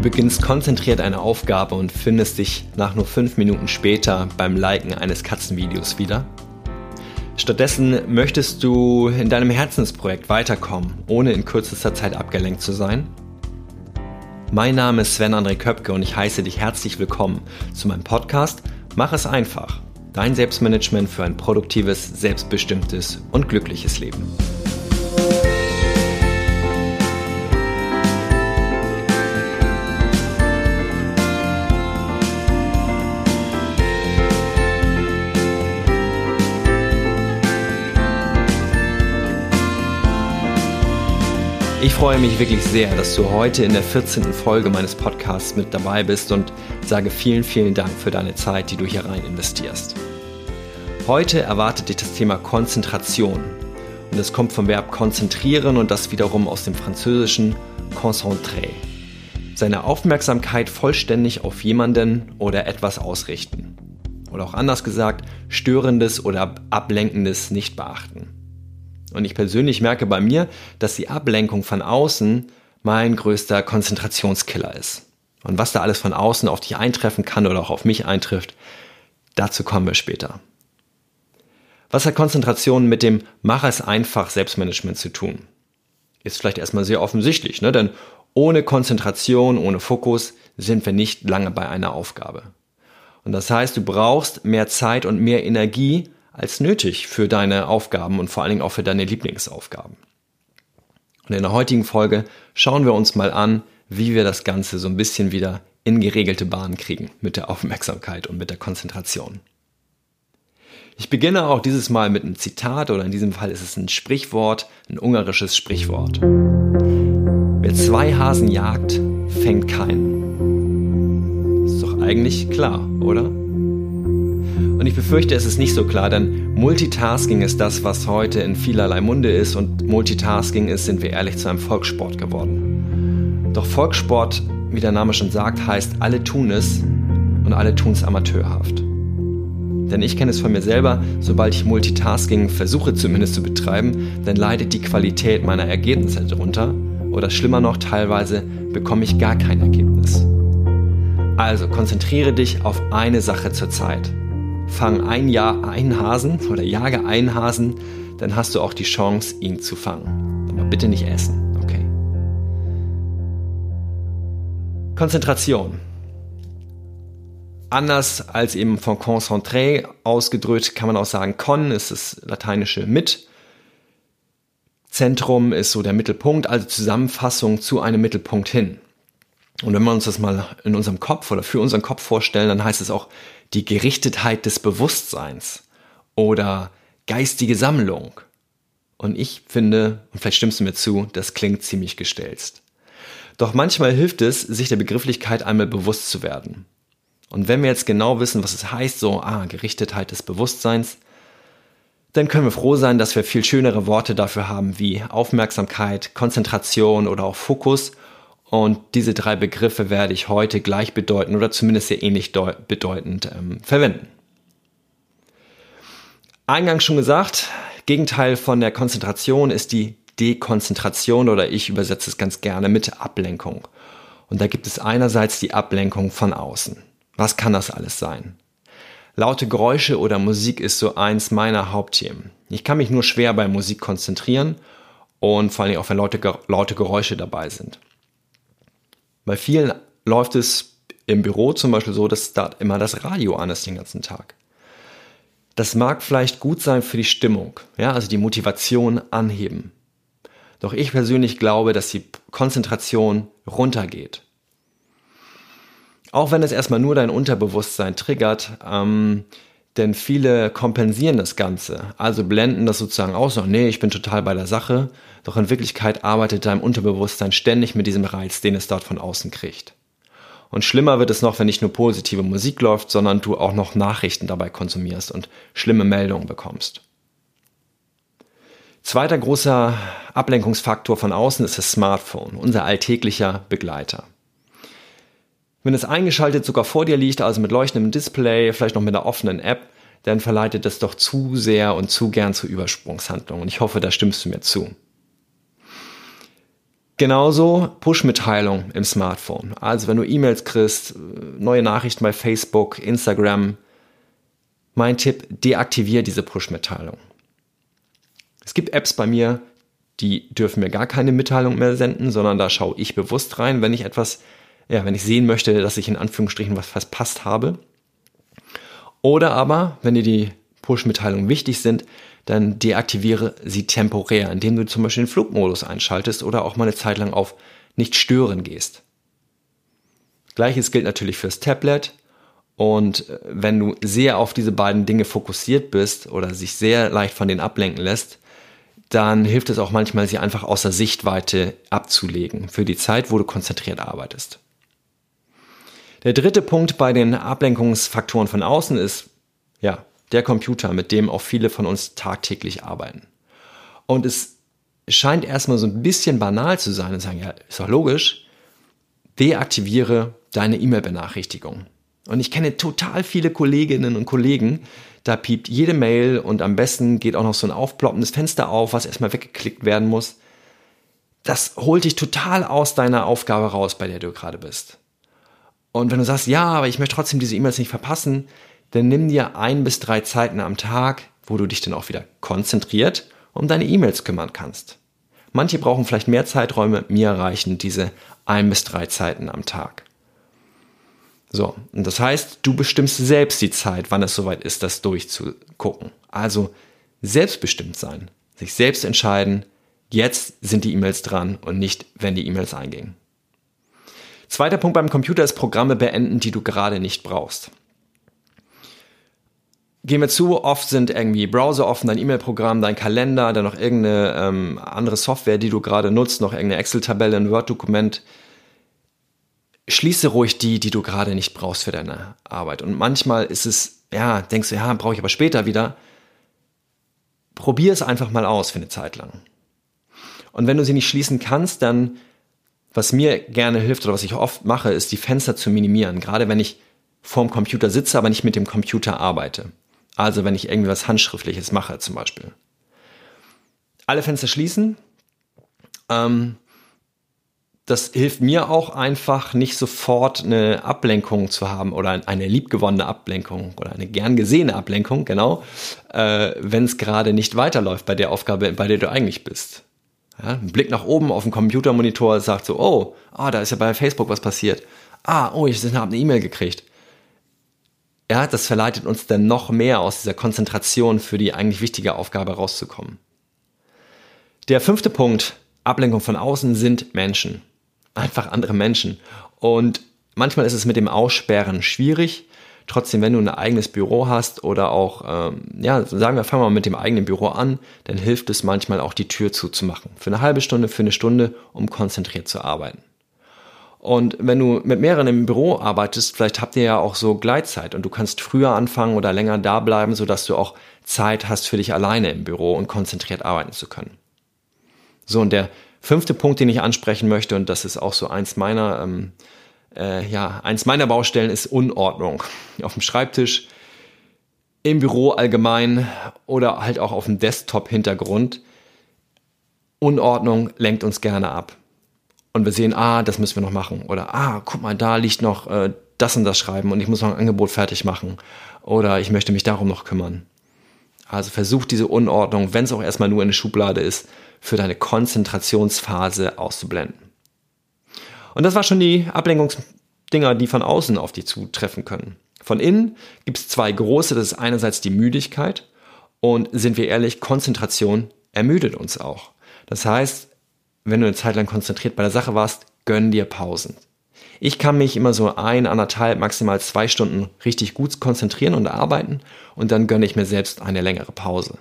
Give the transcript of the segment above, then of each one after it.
Du beginnst konzentriert eine Aufgabe und findest dich nach nur fünf Minuten später beim Liken eines Katzenvideos wieder. Stattdessen möchtest du in deinem Herzensprojekt weiterkommen, ohne in kürzester Zeit abgelenkt zu sein. Mein Name ist Sven André Köpke und ich heiße dich herzlich willkommen zu meinem Podcast Mach es einfach. Dein Selbstmanagement für ein produktives, selbstbestimmtes und glückliches Leben. Ich freue mich wirklich sehr, dass du heute in der 14. Folge meines Podcasts mit dabei bist und sage vielen, vielen Dank für deine Zeit, die du hier rein investierst. Heute erwartet dich das Thema Konzentration und es kommt vom Verb konzentrieren und das wiederum aus dem französischen concentrer. Seine Aufmerksamkeit vollständig auf jemanden oder etwas ausrichten. Oder auch anders gesagt, störendes oder ablenkendes nicht beachten. Und ich persönlich merke bei mir, dass die Ablenkung von außen mein größter Konzentrationskiller ist. Und was da alles von außen auf dich eintreffen kann oder auch auf mich eintrifft, dazu kommen wir später. Was hat Konzentration mit dem Mach es einfach Selbstmanagement zu tun? Ist vielleicht erstmal sehr offensichtlich, ne? denn ohne Konzentration, ohne Fokus sind wir nicht lange bei einer Aufgabe. Und das heißt, du brauchst mehr Zeit und mehr Energie, als nötig für deine Aufgaben und vor allen Dingen auch für deine Lieblingsaufgaben. Und in der heutigen Folge schauen wir uns mal an, wie wir das Ganze so ein bisschen wieder in geregelte Bahnen kriegen mit der Aufmerksamkeit und mit der Konzentration. Ich beginne auch dieses Mal mit einem Zitat oder in diesem Fall ist es ein Sprichwort, ein ungarisches Sprichwort. Wer zwei Hasen jagt, fängt keinen. Ist doch eigentlich klar, oder? Und ich befürchte, es ist nicht so klar, denn Multitasking ist das, was heute in vielerlei Munde ist und Multitasking ist, sind wir ehrlich, zu einem Volkssport geworden. Doch Volkssport, wie der Name schon sagt, heißt, alle tun es und alle tun es amateurhaft. Denn ich kenne es von mir selber, sobald ich Multitasking versuche zumindest zu betreiben, dann leidet die Qualität meiner Ergebnisse darunter oder schlimmer noch, teilweise bekomme ich gar kein Ergebnis. Also konzentriere dich auf eine Sache zur Zeit fang ein Jahr einen Hasen oder jage einen Hasen, dann hast du auch die Chance, ihn zu fangen. Aber bitte nicht essen, okay? Konzentration. Anders als eben von concentré ausgedrückt, kann man auch sagen, con ist das lateinische mit. Zentrum ist so der Mittelpunkt, also Zusammenfassung zu einem Mittelpunkt hin. Und wenn wir uns das mal in unserem Kopf oder für unseren Kopf vorstellen, dann heißt es auch die Gerichtetheit des Bewusstseins oder geistige Sammlung. Und ich finde, und vielleicht stimmst du mir zu, das klingt ziemlich gestelzt. Doch manchmal hilft es, sich der Begrifflichkeit einmal bewusst zu werden. Und wenn wir jetzt genau wissen, was es heißt, so, ah, Gerichtetheit des Bewusstseins, dann können wir froh sein, dass wir viel schönere Worte dafür haben wie Aufmerksamkeit, Konzentration oder auch Fokus und diese drei Begriffe werde ich heute gleichbedeutend oder zumindest sehr ähnlich bedeutend ähm, verwenden. Eingangs schon gesagt, Gegenteil von der Konzentration ist die Dekonzentration oder ich übersetze es ganz gerne mit Ablenkung. Und da gibt es einerseits die Ablenkung von außen. Was kann das alles sein? Laute Geräusche oder Musik ist so eins meiner Hauptthemen. Ich kann mich nur schwer bei Musik konzentrieren und vor allem auch wenn laute, laute Geräusche dabei sind. Bei vielen läuft es im Büro zum Beispiel so, dass da immer das Radio an ist den ganzen Tag. Das mag vielleicht gut sein für die Stimmung, ja, also die Motivation anheben. Doch ich persönlich glaube, dass die Konzentration runtergeht. Auch wenn es erstmal nur dein Unterbewusstsein triggert, ähm, denn viele kompensieren das Ganze, also blenden das sozusagen aus, so, nee, ich bin total bei der Sache, doch in Wirklichkeit arbeitet dein Unterbewusstsein ständig mit diesem Reiz, den es dort von außen kriegt. Und schlimmer wird es noch, wenn nicht nur positive Musik läuft, sondern du auch noch Nachrichten dabei konsumierst und schlimme Meldungen bekommst. Zweiter großer Ablenkungsfaktor von außen ist das Smartphone, unser alltäglicher Begleiter. Wenn es eingeschaltet sogar vor dir liegt, also mit leuchtendem Display, vielleicht noch mit einer offenen App, dann verleitet es doch zu sehr und zu gern zu Übersprungshandlungen. Und ich hoffe, da stimmst du mir zu. Genauso Push-Mitteilung im Smartphone. Also wenn du E-Mails kriegst, neue Nachrichten bei Facebook, Instagram. Mein Tipp, deaktiviere diese Push-Mitteilung. Es gibt Apps bei mir, die dürfen mir gar keine Mitteilung mehr senden, sondern da schaue ich bewusst rein, wenn ich etwas, ja, wenn ich sehen möchte, dass ich in Anführungsstrichen was verpasst habe. Oder aber, wenn dir die Push-Mitteilungen wichtig sind, dann deaktiviere sie temporär, indem du zum Beispiel den Flugmodus einschaltest oder auch mal eine Zeit lang auf Nicht stören gehst. Gleiches gilt natürlich fürs Tablet. Und äh, wenn du sehr auf diese beiden Dinge fokussiert bist oder sich sehr leicht von denen ablenken lässt, dann hilft es auch manchmal, sie einfach außer Sichtweite abzulegen für die Zeit, wo du konzentriert arbeitest. Der dritte Punkt bei den Ablenkungsfaktoren von außen ist, ja, der Computer, mit dem auch viele von uns tagtäglich arbeiten. Und es scheint erstmal so ein bisschen banal zu sein und sagen, ja, ist doch logisch, deaktiviere deine E-Mail-Benachrichtigung. Und ich kenne total viele Kolleginnen und Kollegen, da piept jede Mail und am besten geht auch noch so ein aufploppendes Fenster auf, was erstmal weggeklickt werden muss. Das holt dich total aus deiner Aufgabe raus, bei der du gerade bist. Und wenn du sagst, ja, aber ich möchte trotzdem diese E-Mails nicht verpassen, dann nimm dir ein bis drei Zeiten am Tag, wo du dich dann auch wieder konzentriert um deine E-Mails kümmern kannst. Manche brauchen vielleicht mehr Zeiträume, mir reichen diese ein bis drei Zeiten am Tag. So, und das heißt, du bestimmst selbst die Zeit, wann es soweit ist, das durchzugucken. Also selbstbestimmt sein, sich selbst entscheiden, jetzt sind die E-Mails dran und nicht, wenn die E-Mails eingingen. Zweiter Punkt beim Computer ist Programme beenden, die du gerade nicht brauchst. Gehen wir zu, oft sind irgendwie Browser offen, dein E-Mail-Programm, dein Kalender, dann noch irgendeine ähm, andere Software, die du gerade nutzt, noch irgendeine Excel-Tabelle, ein Word-Dokument. Schließe ruhig die, die du gerade nicht brauchst für deine Arbeit. Und manchmal ist es, ja, denkst du, ja, brauche ich aber später wieder. Probier es einfach mal aus für eine Zeit lang. Und wenn du sie nicht schließen kannst, dann, was mir gerne hilft oder was ich oft mache, ist die Fenster zu minimieren. Gerade wenn ich vorm Computer sitze, aber nicht mit dem Computer arbeite. Also wenn ich irgendwie was Handschriftliches mache zum Beispiel. Alle Fenster schließen. Ähm, das hilft mir auch einfach, nicht sofort eine Ablenkung zu haben oder eine liebgewonnene Ablenkung oder eine gern gesehene Ablenkung, genau, äh, wenn es gerade nicht weiterläuft bei der Aufgabe, bei der du eigentlich bist. Ja, ein Blick nach oben auf den Computermonitor sagt so, oh, ah, da ist ja bei Facebook was passiert. Ah, oh, ich habe eine E-Mail gekriegt ja, das verleitet uns dann noch mehr aus dieser Konzentration für die eigentlich wichtige Aufgabe rauszukommen. Der fünfte Punkt, Ablenkung von außen, sind Menschen. Einfach andere Menschen. Und manchmal ist es mit dem Aussperren schwierig. Trotzdem, wenn du ein eigenes Büro hast oder auch, ähm, ja, sagen wir, fangen wir mal mit dem eigenen Büro an, dann hilft es manchmal auch die Tür zuzumachen. Für eine halbe Stunde, für eine Stunde, um konzentriert zu arbeiten. Und wenn du mit mehreren im Büro arbeitest, vielleicht habt ihr ja auch so Gleitzeit und du kannst früher anfangen oder länger da bleiben, sodass du auch Zeit hast für dich alleine im Büro und konzentriert arbeiten zu können. So, und der fünfte Punkt, den ich ansprechen möchte, und das ist auch so eins meiner, ähm, äh, ja, eins meiner Baustellen, ist Unordnung. Auf dem Schreibtisch, im Büro allgemein oder halt auch auf dem Desktop-Hintergrund. Unordnung lenkt uns gerne ab und wir sehen, ah, das müssen wir noch machen. Oder, ah, guck mal, da liegt noch äh, das und das schreiben und ich muss noch ein Angebot fertig machen. Oder ich möchte mich darum noch kümmern. Also versuch diese Unordnung, wenn es auch erstmal nur eine Schublade ist, für deine Konzentrationsphase auszublenden. Und das war schon die Ablenkungsdinger, die von außen auf dich zutreffen können. Von innen gibt es zwei große. Das ist einerseits die Müdigkeit und sind wir ehrlich, Konzentration ermüdet uns auch. Das heißt, wenn du eine Zeit lang konzentriert bei der Sache warst, gönn dir Pausen. Ich kann mich immer so ein, anderthalb, maximal zwei Stunden richtig gut konzentrieren und arbeiten und dann gönne ich mir selbst eine längere Pause.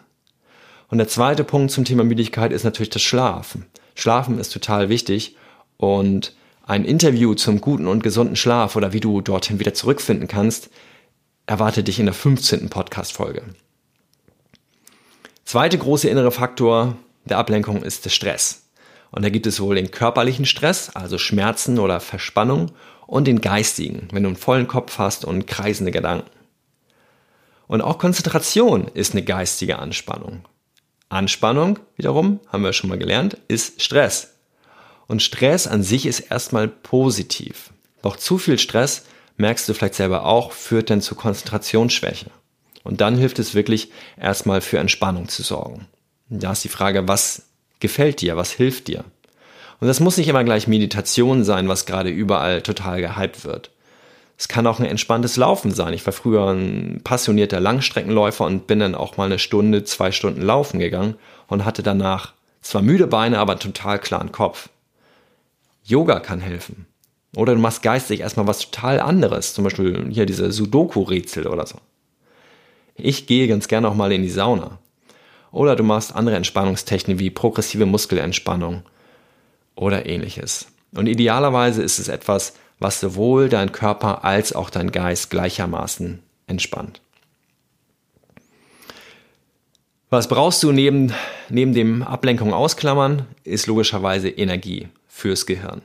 Und der zweite Punkt zum Thema Müdigkeit ist natürlich das Schlafen. Schlafen ist total wichtig und ein Interview zum guten und gesunden Schlaf oder wie du dorthin wieder zurückfinden kannst, erwartet dich in der 15. Podcast-Folge. Zweite große innere Faktor der Ablenkung ist der Stress. Und da gibt es wohl den körperlichen Stress, also Schmerzen oder Verspannung, und den geistigen, wenn du einen vollen Kopf hast und kreisende Gedanken. Und auch Konzentration ist eine geistige Anspannung. Anspannung, wiederum, haben wir schon mal gelernt, ist Stress. Und Stress an sich ist erstmal positiv. Doch zu viel Stress, merkst du vielleicht selber auch, führt dann zu Konzentrationsschwäche. Und dann hilft es wirklich, erstmal für Entspannung zu sorgen. Da ist die Frage, was gefällt dir, was hilft dir? Und das muss nicht immer gleich Meditation sein, was gerade überall total gehypt wird. Es kann auch ein entspanntes Laufen sein. Ich war früher ein passionierter Langstreckenläufer und bin dann auch mal eine Stunde, zwei Stunden laufen gegangen und hatte danach zwar müde Beine, aber total klaren Kopf. Yoga kann helfen. Oder du machst geistig erstmal was total anderes. Zum Beispiel hier diese Sudoku-Rätsel oder so. Ich gehe ganz gerne auch mal in die Sauna. Oder du machst andere Entspannungstechniken wie progressive Muskelentspannung oder ähnliches. Und idealerweise ist es etwas, was sowohl dein Körper als auch dein Geist gleichermaßen entspannt. Was brauchst du neben, neben dem Ablenkung ausklammern, ist logischerweise Energie fürs Gehirn.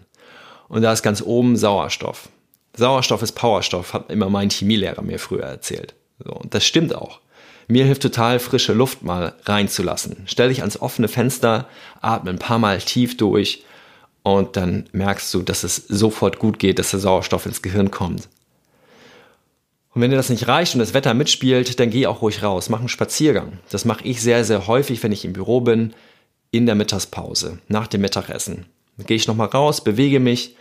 Und da ist ganz oben Sauerstoff. Sauerstoff ist Powerstoff, hat immer mein Chemielehrer mir früher erzählt. So, und das stimmt auch. Mir hilft total frische Luft mal reinzulassen. Stell dich ans offene Fenster, atme ein paar Mal tief durch und dann merkst du, dass es sofort gut geht, dass der Sauerstoff ins Gehirn kommt. Und wenn dir das nicht reicht und das Wetter mitspielt, dann geh auch ruhig raus, mach einen Spaziergang. Das mache ich sehr, sehr häufig, wenn ich im Büro bin, in der Mittagspause, nach dem Mittagessen. Dann gehe ich nochmal raus, bewege mich,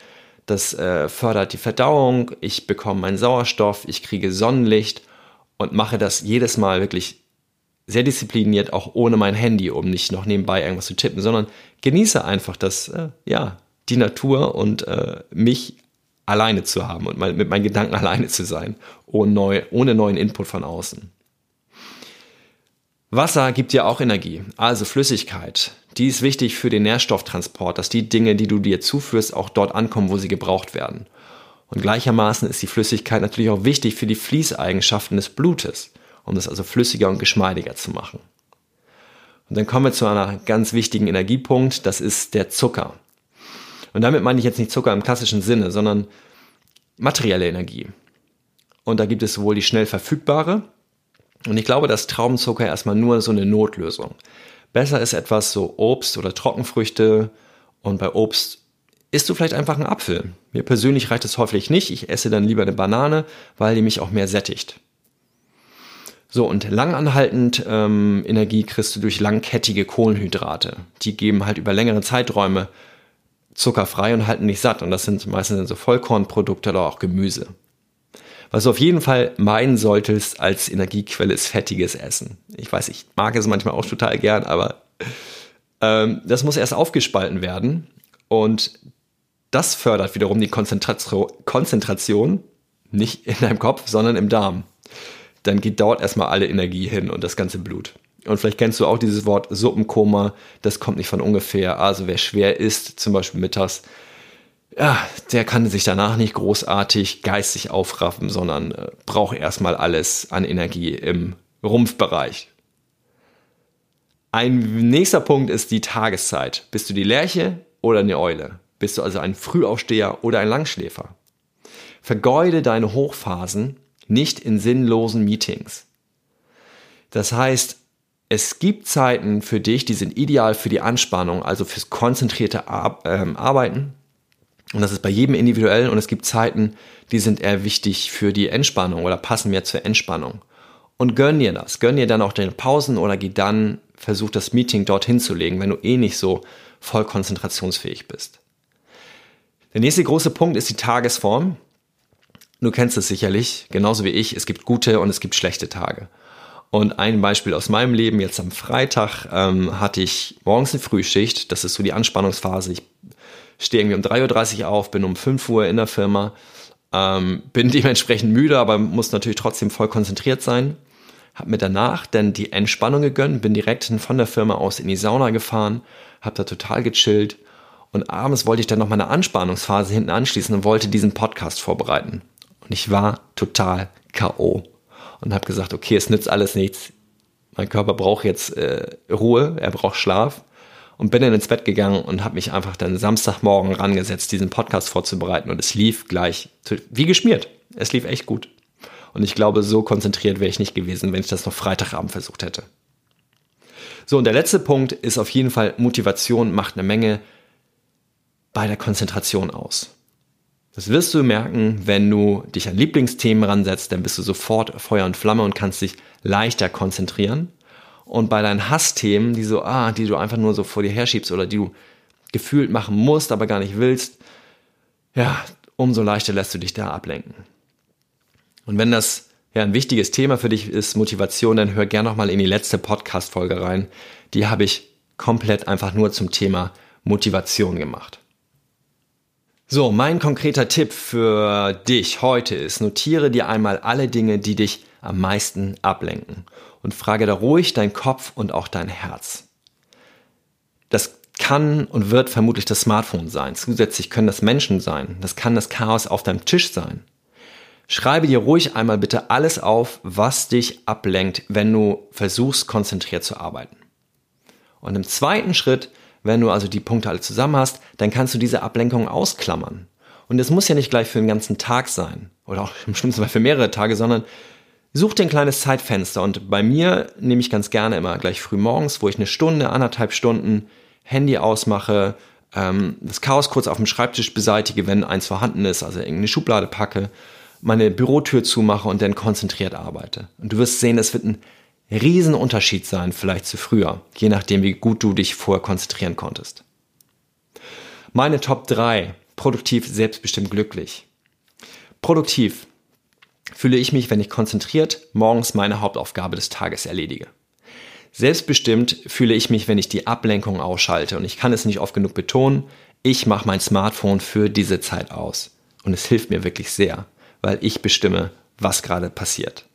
das äh, fördert die Verdauung, ich bekomme meinen Sauerstoff, ich kriege Sonnenlicht und mache das jedes Mal wirklich sehr diszipliniert, auch ohne mein Handy, um nicht noch nebenbei irgendwas zu tippen, sondern genieße einfach das, äh, ja, die Natur und äh, mich alleine zu haben und mal mit meinen Gedanken alleine zu sein, ohne, neu, ohne neuen Input von außen. Wasser gibt dir auch Energie, also Flüssigkeit. Die ist wichtig für den Nährstofftransport, dass die Dinge, die du dir zuführst, auch dort ankommen, wo sie gebraucht werden. Und gleichermaßen ist die Flüssigkeit natürlich auch wichtig für die Fließeigenschaften des Blutes um das also flüssiger und geschmeidiger zu machen. Und dann kommen wir zu einer ganz wichtigen Energiepunkt, das ist der Zucker. Und damit meine ich jetzt nicht Zucker im klassischen Sinne, sondern materielle Energie. Und da gibt es sowohl die schnell verfügbare, und ich glaube, dass Traubenzucker erstmal nur so eine Notlösung. Besser ist etwas so Obst oder Trockenfrüchte und bei Obst isst du vielleicht einfach einen Apfel. Mir persönlich reicht es häufig nicht, ich esse dann lieber eine Banane, weil die mich auch mehr sättigt. So, und langanhaltend ähm, Energie kriegst du durch langkettige Kohlenhydrate. Die geben halt über längere Zeiträume zuckerfrei und halten dich satt. Und das sind meistens so Vollkornprodukte oder auch Gemüse. Was du auf jeden Fall meinen solltest als Energiequelle ist fettiges Essen. Ich weiß, ich mag es manchmal auch total gern, aber ähm, das muss erst aufgespalten werden. Und das fördert wiederum die Konzentration, Konzentration nicht in deinem Kopf, sondern im Darm dann geht dort erstmal alle Energie hin und das ganze Blut. Und vielleicht kennst du auch dieses Wort Suppenkoma, das kommt nicht von ungefähr. Also wer schwer isst, zum Beispiel mittags, ja, der kann sich danach nicht großartig geistig aufraffen, sondern äh, braucht erstmal alles an Energie im Rumpfbereich. Ein nächster Punkt ist die Tageszeit. Bist du die Lerche oder eine Eule? Bist du also ein Frühaufsteher oder ein Langschläfer? Vergeude deine Hochphasen nicht in sinnlosen Meetings. Das heißt, es gibt Zeiten für dich, die sind ideal für die Anspannung, also fürs konzentrierte Ar ähm, Arbeiten. Und das ist bei jedem individuell. Und es gibt Zeiten, die sind eher wichtig für die Entspannung oder passen mehr zur Entspannung. Und gönn dir das. Gönn dir dann auch deine Pausen oder geh dann, versuch das Meeting dorthin zu legen, wenn du eh nicht so voll konzentrationsfähig bist. Der nächste große Punkt ist die Tagesform. Du kennst es sicherlich, genauso wie ich. Es gibt gute und es gibt schlechte Tage. Und ein Beispiel aus meinem Leben, jetzt am Freitag ähm, hatte ich morgens eine Frühschicht. Das ist so die Anspannungsphase. Ich stehe irgendwie um 3.30 Uhr auf, bin um 5 Uhr in der Firma, ähm, bin dementsprechend müde, aber muss natürlich trotzdem voll konzentriert sein. Hab mir danach dann die Entspannung gegönnt, bin direkt von der Firma aus in die Sauna gefahren, hab da total gechillt und abends wollte ich dann noch meine Anspannungsphase hinten anschließen und wollte diesen Podcast vorbereiten. Und ich war total K.O. und habe gesagt, okay, es nützt alles nichts. Mein Körper braucht jetzt äh, Ruhe, er braucht Schlaf. Und bin dann ins Bett gegangen und habe mich einfach dann Samstagmorgen rangesetzt, diesen Podcast vorzubereiten. Und es lief gleich wie geschmiert. Es lief echt gut. Und ich glaube, so konzentriert wäre ich nicht gewesen, wenn ich das noch Freitagabend versucht hätte. So, und der letzte Punkt ist auf jeden Fall Motivation macht eine Menge bei der Konzentration aus. Das wirst du merken, wenn du dich an Lieblingsthemen ransetzt, dann bist du sofort Feuer und Flamme und kannst dich leichter konzentrieren. Und bei deinen Hassthemen, die so, ah, die du einfach nur so vor dir herschiebst oder die du gefühlt machen musst, aber gar nicht willst, ja, umso leichter lässt du dich da ablenken. Und wenn das ja ein wichtiges Thema für dich ist, Motivation, dann hör gerne nochmal in die letzte Podcast-Folge rein. Die habe ich komplett einfach nur zum Thema Motivation gemacht. So, mein konkreter Tipp für dich heute ist, notiere dir einmal alle Dinge, die dich am meisten ablenken und frage da ruhig dein Kopf und auch dein Herz. Das kann und wird vermutlich das Smartphone sein. Zusätzlich können das Menschen sein. Das kann das Chaos auf deinem Tisch sein. Schreibe dir ruhig einmal bitte alles auf, was dich ablenkt, wenn du versuchst, konzentriert zu arbeiten. Und im zweiten Schritt wenn du also die Punkte alle zusammen hast, dann kannst du diese Ablenkung ausklammern. Und es muss ja nicht gleich für den ganzen Tag sein oder auch im schlimmsten Fall für mehrere Tage, sondern such dir ein kleines Zeitfenster. Und bei mir nehme ich ganz gerne immer gleich früh morgens, wo ich eine Stunde, anderthalb Stunden Handy ausmache, ähm, das Chaos kurz auf dem Schreibtisch beseitige, wenn eins vorhanden ist, also irgendeine Schublade packe, meine Bürotür zumache und dann konzentriert arbeite. Und du wirst sehen, es wird ein Riesenunterschied sein, vielleicht zu früher, je nachdem, wie gut du dich vorher konzentrieren konntest. Meine Top 3. Produktiv, selbstbestimmt, glücklich. Produktiv fühle ich mich, wenn ich konzentriert morgens meine Hauptaufgabe des Tages erledige. Selbstbestimmt fühle ich mich, wenn ich die Ablenkung ausschalte. Und ich kann es nicht oft genug betonen, ich mache mein Smartphone für diese Zeit aus. Und es hilft mir wirklich sehr, weil ich bestimme, was gerade passiert.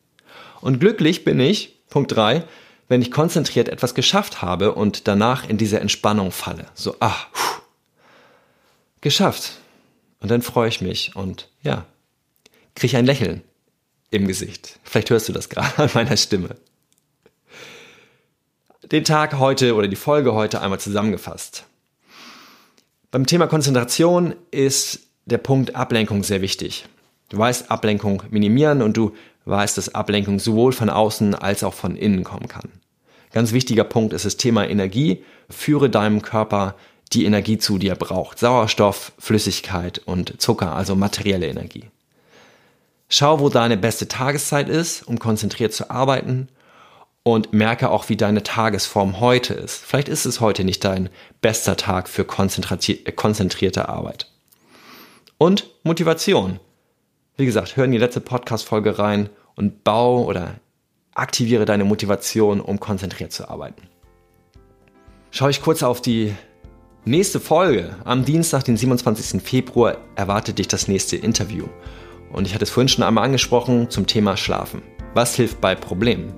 Und glücklich bin ich, Punkt 3, wenn ich konzentriert etwas geschafft habe und danach in diese Entspannung falle. So, ah, puh, geschafft. Und dann freue ich mich und ja, kriege ein Lächeln im Gesicht. Vielleicht hörst du das gerade an meiner Stimme. Den Tag heute oder die Folge heute einmal zusammengefasst. Beim Thema Konzentration ist der Punkt Ablenkung sehr wichtig. Du weißt, Ablenkung minimieren und du weißt, dass Ablenkung sowohl von außen als auch von innen kommen kann. Ganz wichtiger Punkt ist das Thema Energie. Führe deinem Körper die Energie zu, die er braucht. Sauerstoff, Flüssigkeit und Zucker, also materielle Energie. Schau, wo deine beste Tageszeit ist, um konzentriert zu arbeiten und merke auch, wie deine Tagesform heute ist. Vielleicht ist es heute nicht dein bester Tag für konzentrierte Arbeit. Und Motivation. Wie gesagt, hör in die letzte Podcast-Folge rein und bau oder aktiviere deine Motivation, um konzentriert zu arbeiten. Schaue ich kurz auf die nächste Folge. Am Dienstag, den 27. Februar, erwartet dich das nächste Interview. Und ich hatte es vorhin schon einmal angesprochen zum Thema Schlafen. Was hilft bei Problemen?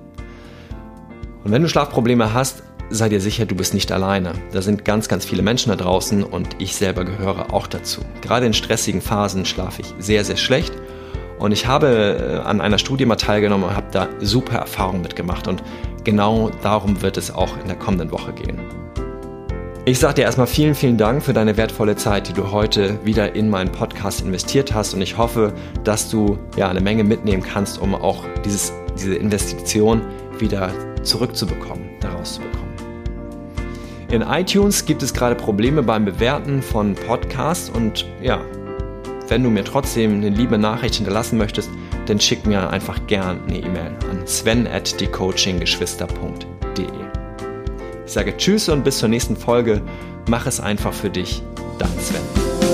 Und wenn du Schlafprobleme hast, sei dir sicher, du bist nicht alleine. Da sind ganz, ganz viele Menschen da draußen und ich selber gehöre auch dazu. Gerade in stressigen Phasen schlafe ich sehr, sehr schlecht und ich habe äh, an einer Studie mal teilgenommen und habe da super Erfahrungen mitgemacht. Und genau darum wird es auch in der kommenden Woche gehen. Ich sage dir erstmal vielen, vielen Dank für deine wertvolle Zeit, die du heute wieder in meinen Podcast investiert hast. Und ich hoffe, dass du ja eine Menge mitnehmen kannst, um auch dieses, diese Investition wieder zurückzubekommen, daraus zu bekommen. In iTunes gibt es gerade Probleme beim Bewerten von Podcasts und ja, wenn du mir trotzdem eine liebe Nachricht hinterlassen möchtest, dann schick mir einfach gern eine E-Mail an sven at thecoachinggeschwister.de. Ich sage Tschüss und bis zur nächsten Folge. Mach es einfach für dich, dein Sven.